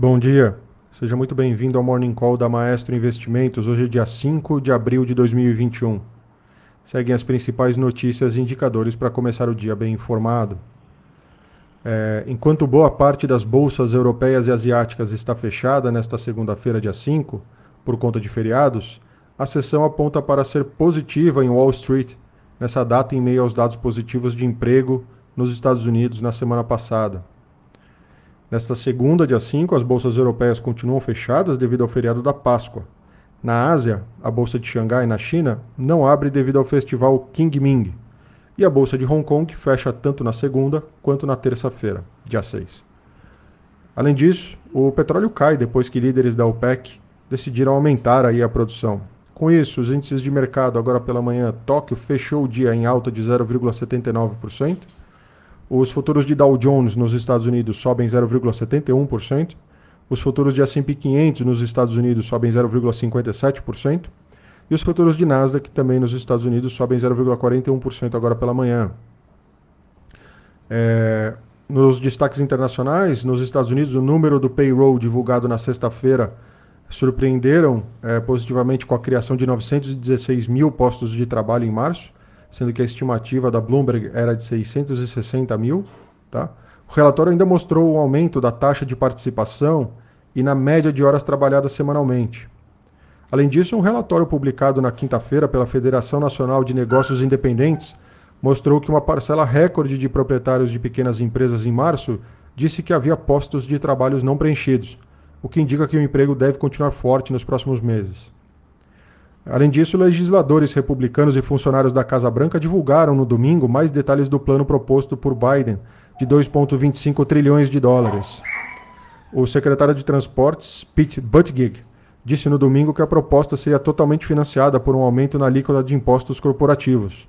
Bom dia, seja muito bem-vindo ao Morning Call da Maestro Investimentos. Hoje é dia 5 de abril de 2021. Seguem as principais notícias e indicadores para começar o dia bem informado. É, enquanto boa parte das bolsas europeias e asiáticas está fechada nesta segunda-feira, dia 5, por conta de feriados, a sessão aponta para ser positiva em Wall Street nessa data em meio aos dados positivos de emprego nos Estados Unidos na semana passada. Nesta segunda, dia 5, as bolsas europeias continuam fechadas devido ao feriado da Páscoa. Na Ásia, a bolsa de Xangai, na China, não abre devido ao festival Qingming. E a bolsa de Hong Kong fecha tanto na segunda quanto na terça-feira, dia 6. Além disso, o petróleo cai depois que líderes da OPEC decidiram aumentar aí a produção. Com isso, os índices de mercado agora pela manhã, Tóquio fechou o dia em alta de 0,79%. Os futuros de Dow Jones nos Estados Unidos sobem 0,71%. Os futuros de S&P 500 nos Estados Unidos sobem 0,57%. E os futuros de Nasdaq também nos Estados Unidos sobem 0,41% agora pela manhã. É, nos destaques internacionais, nos Estados Unidos, o número do payroll divulgado na sexta-feira surpreenderam é, positivamente com a criação de 916 mil postos de trabalho em março, sendo que a estimativa da Bloomberg era de 660 mil. Tá? O relatório ainda mostrou um aumento da taxa de participação e na média de horas trabalhadas semanalmente. Além disso, um relatório publicado na quinta-feira pela Federação Nacional de Negócios Independentes mostrou que uma parcela recorde de proprietários de pequenas empresas em março disse que havia postos de trabalhos não preenchidos o que indica que o emprego deve continuar forte nos próximos meses. Além disso, legisladores republicanos e funcionários da Casa Branca divulgaram no domingo mais detalhes do plano proposto por Biden de 2,25 trilhões de dólares. O secretário de Transportes, Pete Buttigieg, disse no domingo que a proposta seria totalmente financiada por um aumento na alíquota de impostos corporativos.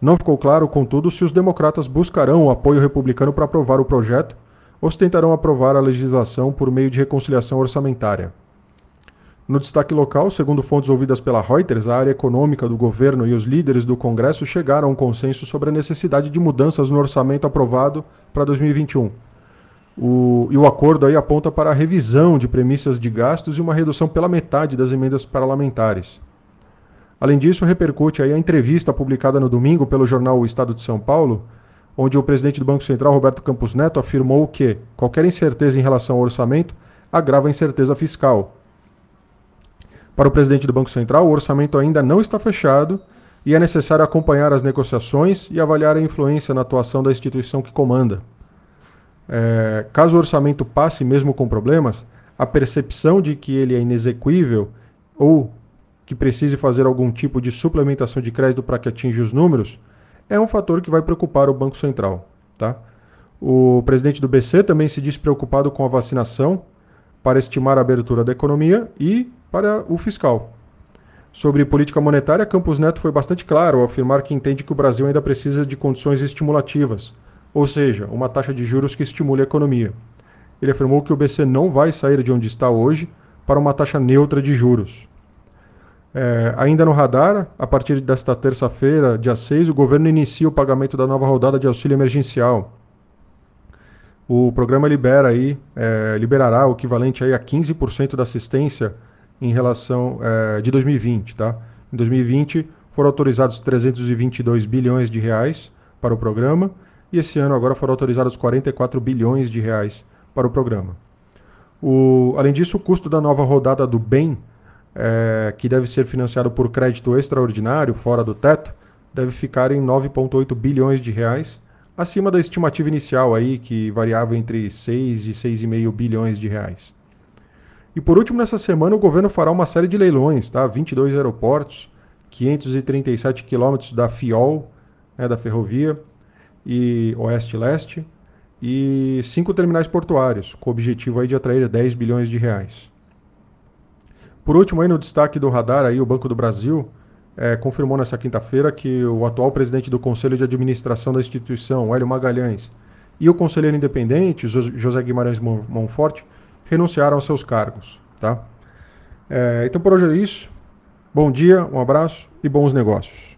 Não ficou claro, contudo, se os democratas buscarão o apoio republicano para aprovar o projeto ostentarão aprovar a legislação por meio de reconciliação orçamentária. No destaque local, segundo fontes ouvidas pela Reuters, a área econômica do governo e os líderes do Congresso chegaram a um consenso sobre a necessidade de mudanças no orçamento aprovado para 2021. O, e o acordo aí aponta para a revisão de premissas de gastos e uma redução pela metade das emendas parlamentares. Além disso, repercute aí a entrevista publicada no domingo pelo jornal O Estado de São Paulo, onde o presidente do Banco Central, Roberto Campos Neto, afirmou que qualquer incerteza em relação ao orçamento agrava a incerteza fiscal. Para o presidente do Banco Central, o orçamento ainda não está fechado e é necessário acompanhar as negociações e avaliar a influência na atuação da instituição que comanda. É, caso o orçamento passe mesmo com problemas, a percepção de que ele é inexequível ou que precise fazer algum tipo de suplementação de crédito para que atinja os números é um fator que vai preocupar o Banco Central. Tá? O presidente do BC também se diz preocupado com a vacinação para estimar a abertura da economia e para o fiscal. Sobre política monetária, Campos Neto foi bastante claro ao afirmar que entende que o Brasil ainda precisa de condições estimulativas, ou seja, uma taxa de juros que estimule a economia. Ele afirmou que o BC não vai sair de onde está hoje para uma taxa neutra de juros. É, ainda no radar, a partir desta terça-feira, dia 6, o governo inicia o pagamento da nova rodada de auxílio emergencial. O programa libera aí, é, liberará o equivalente aí a 15% da assistência em relação é, de 2020, tá? Em 2020 foram autorizados 322 bilhões de reais para o programa e esse ano agora foram autorizados 44 bilhões de reais para o programa. O, além disso, o custo da nova rodada do BEM é, que deve ser financiado por crédito extraordinário, fora do teto, deve ficar em 9,8 bilhões de reais, acima da estimativa inicial aí, que variava entre 6 e 6,5 bilhões de reais. E por último, nessa semana, o governo fará uma série de leilões, tá? 22 aeroportos, 537 quilômetros da FIOL, né, da ferrovia, e oeste-leste, e cinco terminais portuários, com o objetivo aí de atrair 10 bilhões de reais. Por último, aí no destaque do radar, aí, o Banco do Brasil é, confirmou nessa quinta-feira que o atual presidente do Conselho de Administração da instituição, Hélio Magalhães, e o conselheiro independente, José Guimarães Monforte, renunciaram aos seus cargos. Tá? É, então por hoje é isso. Bom dia, um abraço e bons negócios.